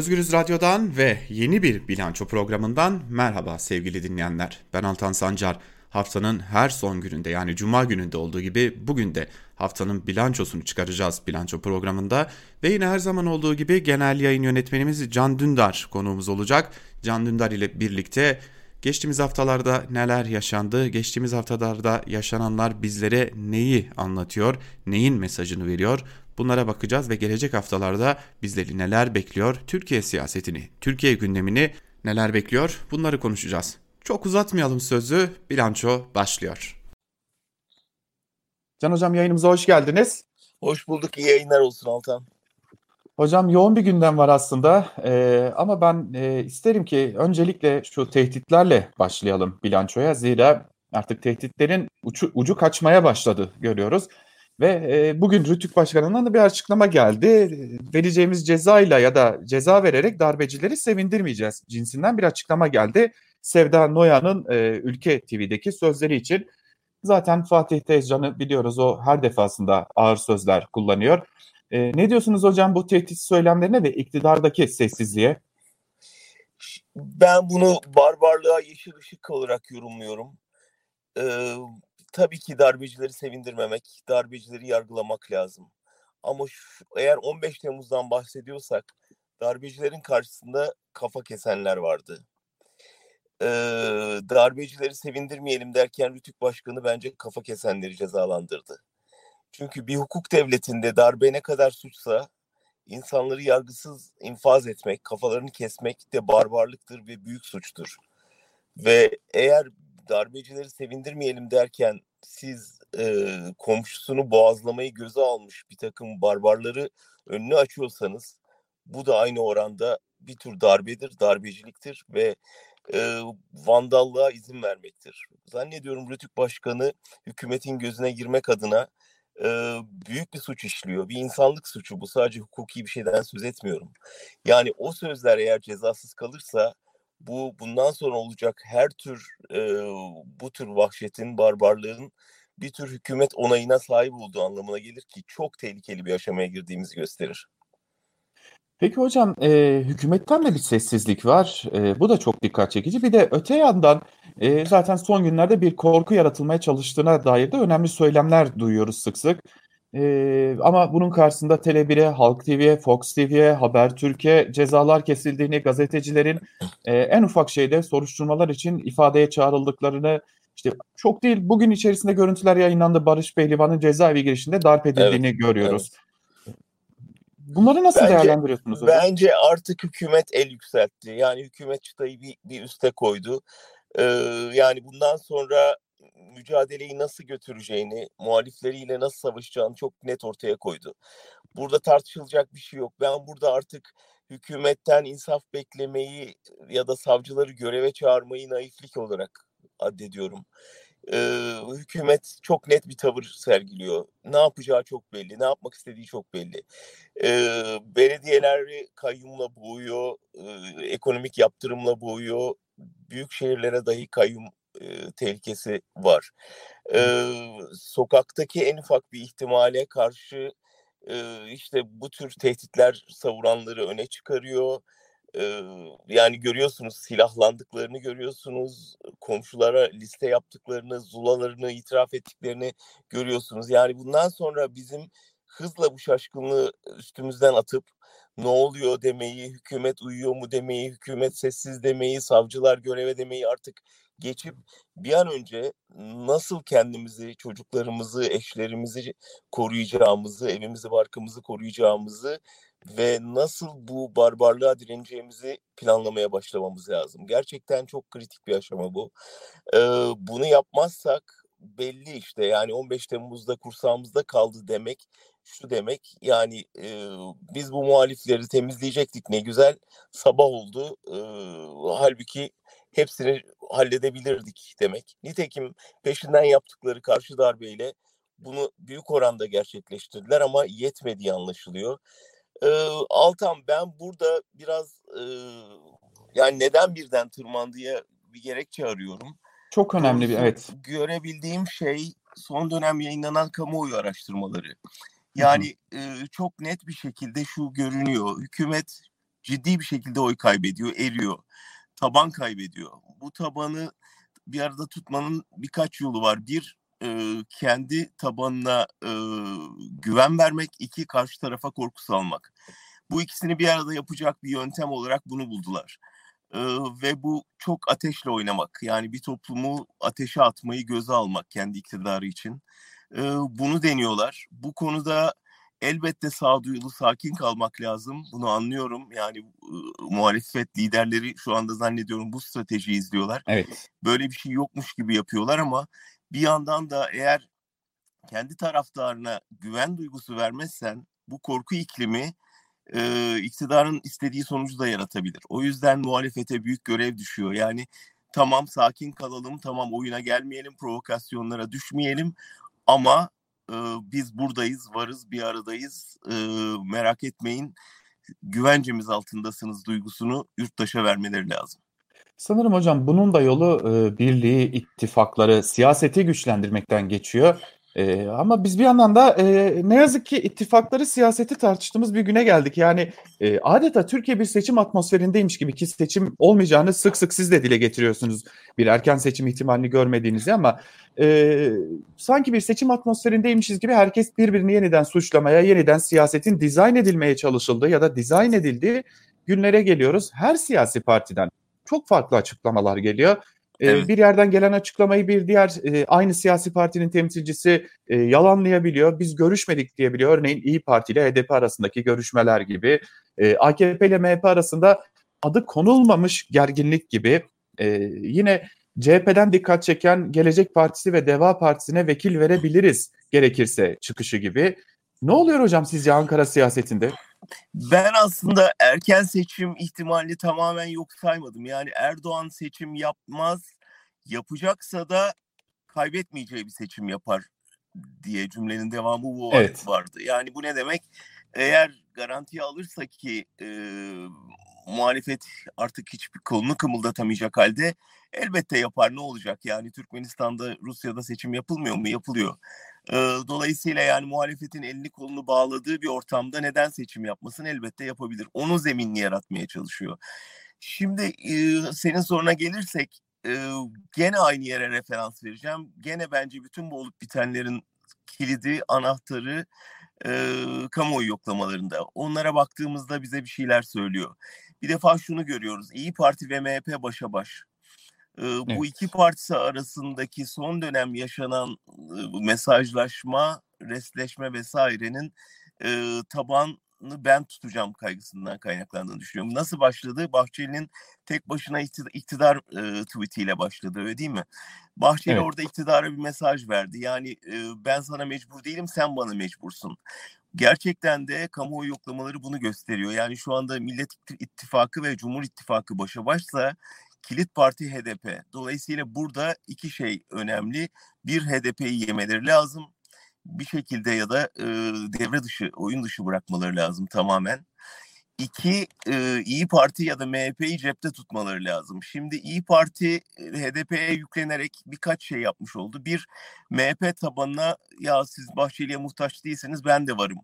Özgürüz Radyo'dan ve yeni bir bilanço programından merhaba sevgili dinleyenler. Ben Altan Sancar. Haftanın her son gününde yani cuma gününde olduğu gibi bugün de haftanın bilançosunu çıkaracağız bilanço programında. Ve yine her zaman olduğu gibi genel yayın yönetmenimiz Can Dündar konuğumuz olacak. Can Dündar ile birlikte geçtiğimiz haftalarda neler yaşandı, geçtiğimiz haftalarda yaşananlar bizlere neyi anlatıyor, neyin mesajını veriyor Bunlara bakacağız ve gelecek haftalarda bizleri neler bekliyor, Türkiye siyasetini, Türkiye gündemini neler bekliyor bunları konuşacağız. Çok uzatmayalım sözü, bilanço başlıyor. Can Hocam yayınımıza hoş geldiniz. Hoş bulduk, iyi yayınlar olsun Altan. Hocam yoğun bir gündem var aslında ee, ama ben e, isterim ki öncelikle şu tehditlerle başlayalım bilançoya. Zira artık tehditlerin ucu, ucu kaçmaya başladı görüyoruz. Ve e, bugün Rütük Başkanı'ndan da bir açıklama geldi. Vereceğimiz cezayla ya da ceza vererek darbecileri sevindirmeyeceğiz cinsinden bir açıklama geldi. Sevda Noyan'ın e, Ülke TV'deki sözleri için. Zaten Fatih Tezcan'ı biliyoruz o her defasında ağır sözler kullanıyor. E, ne diyorsunuz hocam bu tehdit söylemlerine ve iktidardaki sessizliğe? Ben bunu barbarlığa yeşil ışık olarak yorumluyorum. Ee, tabii ki darbecileri sevindirmemek, darbecileri yargılamak lazım. Ama şu, eğer 15 Temmuz'dan bahsediyorsak darbecilerin karşısında kafa kesenler vardı. Ee, darbecileri sevindirmeyelim derken Rütük Başkanı bence kafa kesenleri cezalandırdı. Çünkü bir hukuk devletinde darbe ne kadar suçsa insanları yargısız infaz etmek, kafalarını kesmek de barbarlıktır ve büyük suçtur. Ve eğer darbecileri sevindirmeyelim derken siz e, komşusunu boğazlamayı göze almış bir takım barbarları önünü açıyorsanız bu da aynı oranda bir tür darbedir, darbeciliktir ve e, vandallığa izin vermektir. Zannediyorum Rütük Başkanı hükümetin gözüne girmek adına e, büyük bir suç işliyor. Bir insanlık suçu bu. Sadece hukuki bir şeyden söz etmiyorum. Yani o sözler eğer cezasız kalırsa bu bundan sonra olacak her tür e, bu tür vahşetin, barbarlığın bir tür hükümet onayına sahip olduğu anlamına gelir ki çok tehlikeli bir aşamaya girdiğimizi gösterir. Peki hocam e, hükümetten de bir sessizlik var. E, bu da çok dikkat çekici. Bir de öte yandan e, zaten son günlerde bir korku yaratılmaya çalıştığına dair de önemli söylemler duyuyoruz sık sık. Ee, ama bunun karşısında Tele1'e, Halk TV'ye, Fox TV'ye, Habertürk'e cezalar kesildiğini, gazetecilerin e, en ufak şeyde soruşturmalar için ifadeye çağrıldıklarını, işte çok değil bugün içerisinde görüntüler yayınlandı Barış Pehlivan'ın cezaevi girişinde darp edildiğini evet, görüyoruz. Evet. Bunları nasıl bence, değerlendiriyorsunuz hocam? Bence artık hükümet el yükseltti. Yani hükümet çıtayı bir, bir üste koydu. Ee, yani bundan sonra mücadeleyi nasıl götüreceğini, muhalifleriyle nasıl savaşacağını çok net ortaya koydu. Burada tartışılacak bir şey yok. Ben burada artık hükümetten insaf beklemeyi ya da savcıları göreve çağırmayı naiflik olarak addediyorum. Ee, hükümet çok net bir tavır sergiliyor. Ne yapacağı çok belli, ne yapmak istediği çok belli. Ee, belediyeleri kayyumla boğuyor, e, ekonomik yaptırımla boğuyor, büyük şehirlere dahi kayyum e, tehlikesi var. E, sokaktaki en ufak bir ihtimale karşı e, işte bu tür tehditler savuranları öne çıkarıyor. Yani görüyorsunuz silahlandıklarını görüyorsunuz, komşulara liste yaptıklarını, zulalarını itiraf ettiklerini görüyorsunuz. Yani bundan sonra bizim hızla bu şaşkınlığı üstümüzden atıp ne oluyor demeyi, hükümet uyuyor mu demeyi, hükümet sessiz demeyi, savcılar göreve demeyi artık geçip bir an önce nasıl kendimizi, çocuklarımızı, eşlerimizi koruyacağımızı, evimizi, barkımızı koruyacağımızı ve nasıl bu barbarlığa direneceğimizi planlamaya başlamamız lazım. Gerçekten çok kritik bir aşama bu. Ee, bunu yapmazsak belli işte yani 15 Temmuz'da kursağımızda kaldı demek şu demek yani e, biz bu muhalifleri temizleyecektik ne güzel sabah oldu e, halbuki hepsini halledebilirdik demek. Nitekim peşinden yaptıkları karşı darbeyle bunu büyük oranda gerçekleştirdiler ama yetmediği anlaşılıyor. Ee, Altan ben burada biraz e, yani neden birden tırmandıya bir gerekçe arıyorum. Çok önemli bir evet. Görebildiğim şey son dönem yayınlanan kamuoyu araştırmaları. Yani e, çok net bir şekilde şu görünüyor. Hükümet ciddi bir şekilde oy kaybediyor, eriyor. Taban kaybediyor. Bu tabanı bir arada tutmanın birkaç yolu var. Bir, e, kendi tabanına e, güven vermek, iki karşı tarafa korku salmak. Bu ikisini bir arada yapacak bir yöntem olarak bunu buldular. E, ve bu çok ateşle oynamak. Yani bir toplumu ateşe atmayı göze almak kendi iktidarı için. E, bunu deniyorlar. Bu konuda elbette sağduyulu, sakin kalmak lazım. Bunu anlıyorum. Yani e, muhalefet liderleri şu anda zannediyorum bu stratejiyi izliyorlar. Evet. Böyle bir şey yokmuş gibi yapıyorlar ama bir yandan da eğer kendi taraftarına güven duygusu vermezsen bu korku iklimi e, iktidarın istediği sonucu da yaratabilir. O yüzden muhalefete büyük görev düşüyor. Yani tamam sakin kalalım, tamam oyuna gelmeyelim, provokasyonlara düşmeyelim ama e, biz buradayız, varız, bir aradayız, e, merak etmeyin, güvencemiz altındasınız duygusunu yurttaşa vermeleri lazım. Sanırım hocam bunun da yolu e, birliği, ittifakları, siyaseti güçlendirmekten geçiyor. E, ama biz bir yandan da e, ne yazık ki ittifakları, siyaseti tartıştığımız bir güne geldik. Yani e, adeta Türkiye bir seçim atmosferindeymiş gibi ki seçim olmayacağını sık sık siz de dile getiriyorsunuz. Bir erken seçim ihtimalini görmediğinizi ama e, sanki bir seçim atmosferindeymişiz gibi herkes birbirini yeniden suçlamaya, yeniden siyasetin dizayn edilmeye çalışıldığı ya da dizayn edildiği günlere geliyoruz. Her siyasi partiden çok farklı açıklamalar geliyor. Ee, evet. Bir yerden gelen açıklamayı bir diğer e, aynı siyasi partinin temsilcisi e, yalanlayabiliyor. Biz görüşmedik diyebiliyor. Örneğin İyi Parti ile HDP arasındaki görüşmeler gibi. E, AKP ile MHP arasında adı konulmamış gerginlik gibi. Yine CHP'den dikkat çeken Gelecek Partisi ve Deva Partisi'ne vekil verebiliriz gerekirse çıkışı gibi. Ne oluyor hocam sizce Ankara siyasetinde? Ben aslında erken seçim ihtimalini tamamen yok saymadım. Yani Erdoğan seçim yapmaz, yapacaksa da kaybetmeyeceği bir seçim yapar diye cümlenin devamı bu evet. vardı. Yani bu ne demek? Eğer garantiye alırsa ki e, muhalefet artık hiçbir kolunu kımıldatamayacak halde elbette yapar ne olacak? Yani Türkmenistan'da Rusya'da seçim yapılmıyor mu? Yapılıyor. Dolayısıyla yani muhalefetin elini kolunu bağladığı bir ortamda neden seçim yapmasın elbette yapabilir. Onun zeminini yaratmaya çalışıyor. Şimdi senin soruna gelirsek gene aynı yere referans vereceğim. Gene bence bütün bu olup bitenlerin kilidi, anahtarı e, kamuoyu yoklamalarında. Onlara baktığımızda bize bir şeyler söylüyor. Bir defa şunu görüyoruz. İyi Parti ve MHP başa baş. Evet. Bu iki partisi arasındaki son dönem yaşanan mesajlaşma, resleşme vesairenin e, tabanını ben tutacağım kaygısından kaynaklandığını düşünüyorum. Nasıl başladı? Bahçeli'nin tek başına iktidar e, tweetiyle başladı öyle değil mi? Bahçeli evet. orada iktidara bir mesaj verdi. Yani e, ben sana mecbur değilim sen bana mecbursun. Gerçekten de kamuoyu yoklamaları bunu gösteriyor. Yani şu anda Millet İttifakı ve Cumhur İttifakı başa başsa kilit parti HDP. Dolayısıyla burada iki şey önemli. Bir HDP'yi yemeleri lazım. Bir şekilde ya da e, devre dışı, oyun dışı bırakmaları lazım tamamen. İki, e, İyi Parti ya da MHP'yi cepte tutmaları lazım. Şimdi İyi Parti HDP'ye yüklenerek birkaç şey yapmış oldu. Bir, MHP tabanına ya siz Bahçeli'ye muhtaç değilseniz ben de varım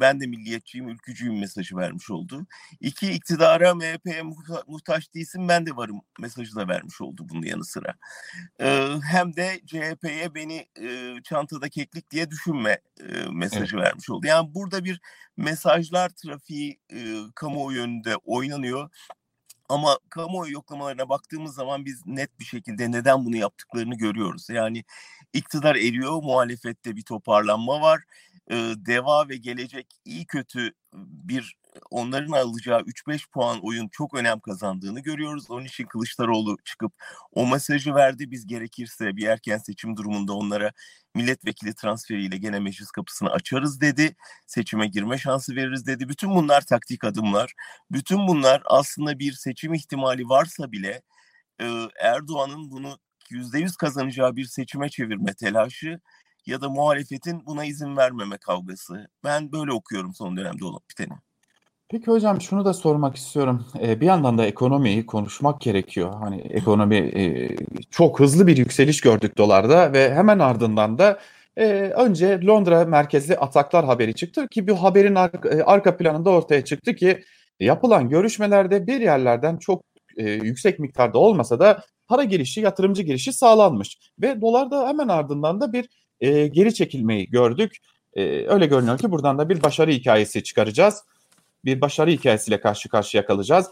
ben de milliyetçiyim, ülkücüyüm mesajı vermiş oldu. İki, iktidara MHP'ye muhtaç değilsin ben de varım mesajı da vermiş oldu bunun yanı sıra. Ee, hem de CHP'ye beni e, çantada keklik diye düşünme e, mesajı evet. vermiş oldu. Yani burada bir mesajlar trafiği e, kamuoyu önünde oynanıyor. Ama kamuoyu yoklamalarına baktığımız zaman biz net bir şekilde neden bunu yaptıklarını görüyoruz. Yani iktidar eriyor, muhalefette bir toparlanma var e, Deva ve Gelecek iyi kötü bir onların alacağı 3-5 puan oyun çok önem kazandığını görüyoruz. Onun için Kılıçdaroğlu çıkıp o mesajı verdi. Biz gerekirse bir erken seçim durumunda onlara milletvekili transferiyle gene meclis kapısını açarız dedi. Seçime girme şansı veririz dedi. Bütün bunlar taktik adımlar. Bütün bunlar aslında bir seçim ihtimali varsa bile Erdoğan'ın bunu %100 kazanacağı bir seçime çevirme telaşı ya da muhalefetin buna izin vermeme kavgası. Ben böyle okuyorum son dönemde olup biteni. Peki hocam şunu da sormak istiyorum. Ee, bir yandan da ekonomiyi konuşmak gerekiyor. Hani ekonomi e, çok hızlı bir yükseliş gördük dolarda ve hemen ardından da e, önce Londra merkezli ataklar haberi çıktı ki bu haberin ar- arka planında ortaya çıktı ki Yapılan görüşmelerde bir yerlerden çok e, yüksek miktarda olmasa da para girişi, yatırımcı girişi sağlanmış ve dolarda hemen ardından da bir e, geri çekilmeyi gördük. E, öyle görünüyor ki buradan da bir başarı hikayesi çıkaracağız. Bir başarı hikayesiyle karşı karşıya kalacağız.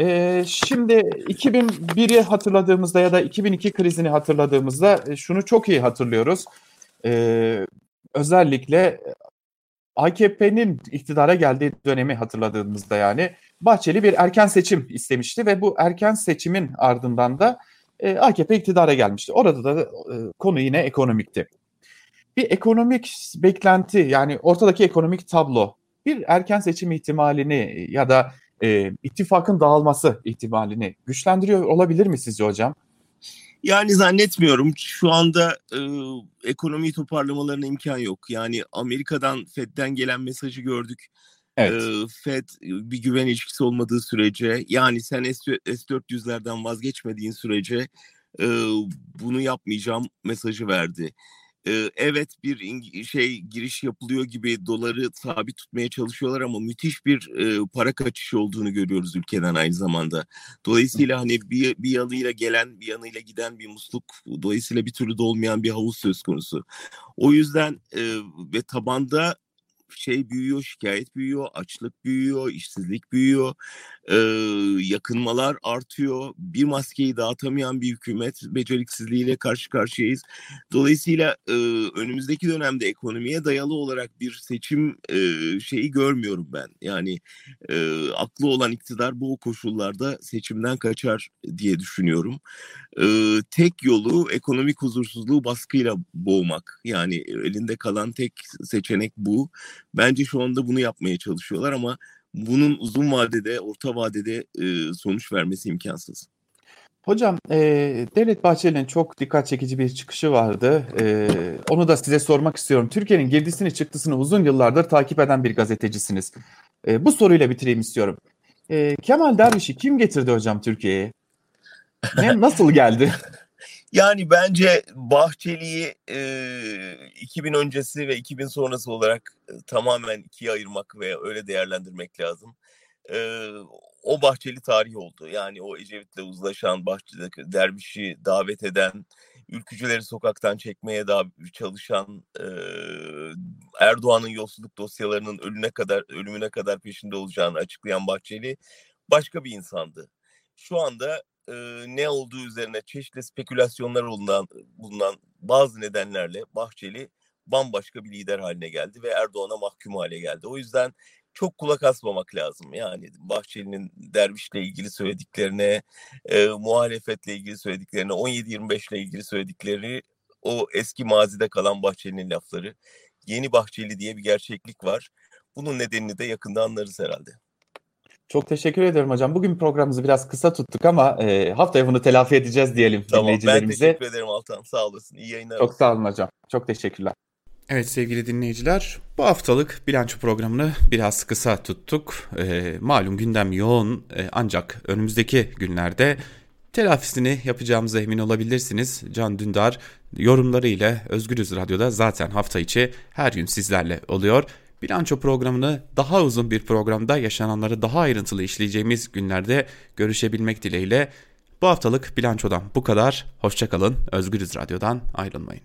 E, şimdi 2001'i hatırladığımızda ya da 2002 krizini hatırladığımızda e, şunu çok iyi hatırlıyoruz. E, özellikle AKP'nin iktidara geldiği dönemi hatırladığımızda yani Bahçeli bir erken seçim istemişti ve bu erken seçimin ardından da e, AKP iktidara gelmişti. Orada da e, konu yine ekonomikti. Bir ekonomik beklenti yani ortadaki ekonomik tablo bir erken seçim ihtimalini ya da e, ittifakın dağılması ihtimalini güçlendiriyor olabilir mi sizce hocam? Yani zannetmiyorum. Şu anda e, ekonomiyi toparlamalarına imkan yok. Yani Amerika'dan Fed'den gelen mesajı gördük. Evet. E, Fed bir güven ilişkisi olmadığı sürece yani sen S400'lerden vazgeçmediğin sürece e, bunu yapmayacağım mesajı verdi evet bir şey giriş yapılıyor gibi doları sabit tutmaya çalışıyorlar ama müthiş bir para kaçışı olduğunu görüyoruz ülkeden aynı zamanda. Dolayısıyla hani bir, bir yanıyla gelen bir yanıyla giden bir musluk dolayısıyla bir türlü dolmayan bir havuz söz konusu. O yüzden ve tabanda şey büyüyor, şikayet büyüyor, açlık büyüyor, işsizlik büyüyor, e, yakınmalar artıyor. Bir maskeyi dağıtamayan bir hükümet beceriksizliğiyle karşı karşıyayız. Dolayısıyla e, önümüzdeki dönemde ekonomiye dayalı olarak bir seçim e, şeyi görmüyorum ben. Yani e, aklı olan iktidar bu koşullarda seçimden kaçar diye düşünüyorum. E, tek yolu ekonomik huzursuzluğu baskıyla boğmak. Yani elinde kalan tek seçenek bu. Bence şu anda bunu yapmaya çalışıyorlar ama bunun uzun vadede, orta vadede e, sonuç vermesi imkansız. Hocam, e, Devlet Bahçeli'nin çok dikkat çekici bir çıkışı vardı. E, onu da size sormak istiyorum. Türkiye'nin girdisini çıktısını uzun yıllardır takip eden bir gazetecisiniz. E, bu soruyla bitireyim istiyorum. E, Kemal Derviş'i kim getirdi hocam Türkiye'ye? Ne, nasıl geldi? Yani bence Bahçeli'yi e, 2000 öncesi ve 2000 sonrası olarak e, tamamen ikiye ayırmak ve öyle değerlendirmek lazım. E, o Bahçeli tarih oldu. Yani o Ecevit'le uzlaşan, Bahçeli'deki dervişi davet eden, ülkücüleri sokaktan çekmeye daha çalışan, e, Erdoğan'ın yolsuzluk dosyalarının ölüne kadar ölümüne kadar peşinde olacağını açıklayan Bahçeli başka bir insandı. Şu anda e, ne olduğu üzerine çeşitli spekülasyonlar bulunan, bulunan bazı nedenlerle Bahçeli bambaşka bir lider haline geldi ve Erdoğan'a mahkum hale geldi. O yüzden çok kulak asmamak lazım. Yani Bahçeli'nin dervişle ilgili söylediklerine, e, muhalefetle ilgili söylediklerine, 17-25 ile ilgili söyledikleri o eski mazide kalan Bahçeli'nin lafları. Yeni Bahçeli diye bir gerçeklik var. Bunun nedenini de yakında anlarız herhalde. Çok teşekkür ederim hocam. Bugün programımızı biraz kısa tuttuk ama e, haftaya bunu telafi edeceğiz diyelim tamam, dinleyicilerimize. Ben teşekkür ederim Altan. Sağ olasın. İyi yayınlar. Çok sağ olun hocam. Çok teşekkürler. Evet sevgili dinleyiciler bu haftalık bilanço programını biraz kısa tuttuk. E, malum gündem yoğun e, ancak önümüzdeki günlerde telafisini yapacağımıza emin olabilirsiniz. Can Dündar yorumları ile Özgürüz Radyo'da zaten hafta içi her gün sizlerle oluyor. Bilanço programını daha uzun bir programda yaşananları daha ayrıntılı işleyeceğimiz günlerde görüşebilmek dileğiyle bu haftalık bilançodan bu kadar. Hoşçakalın. Özgürüz Radyo'dan ayrılmayın.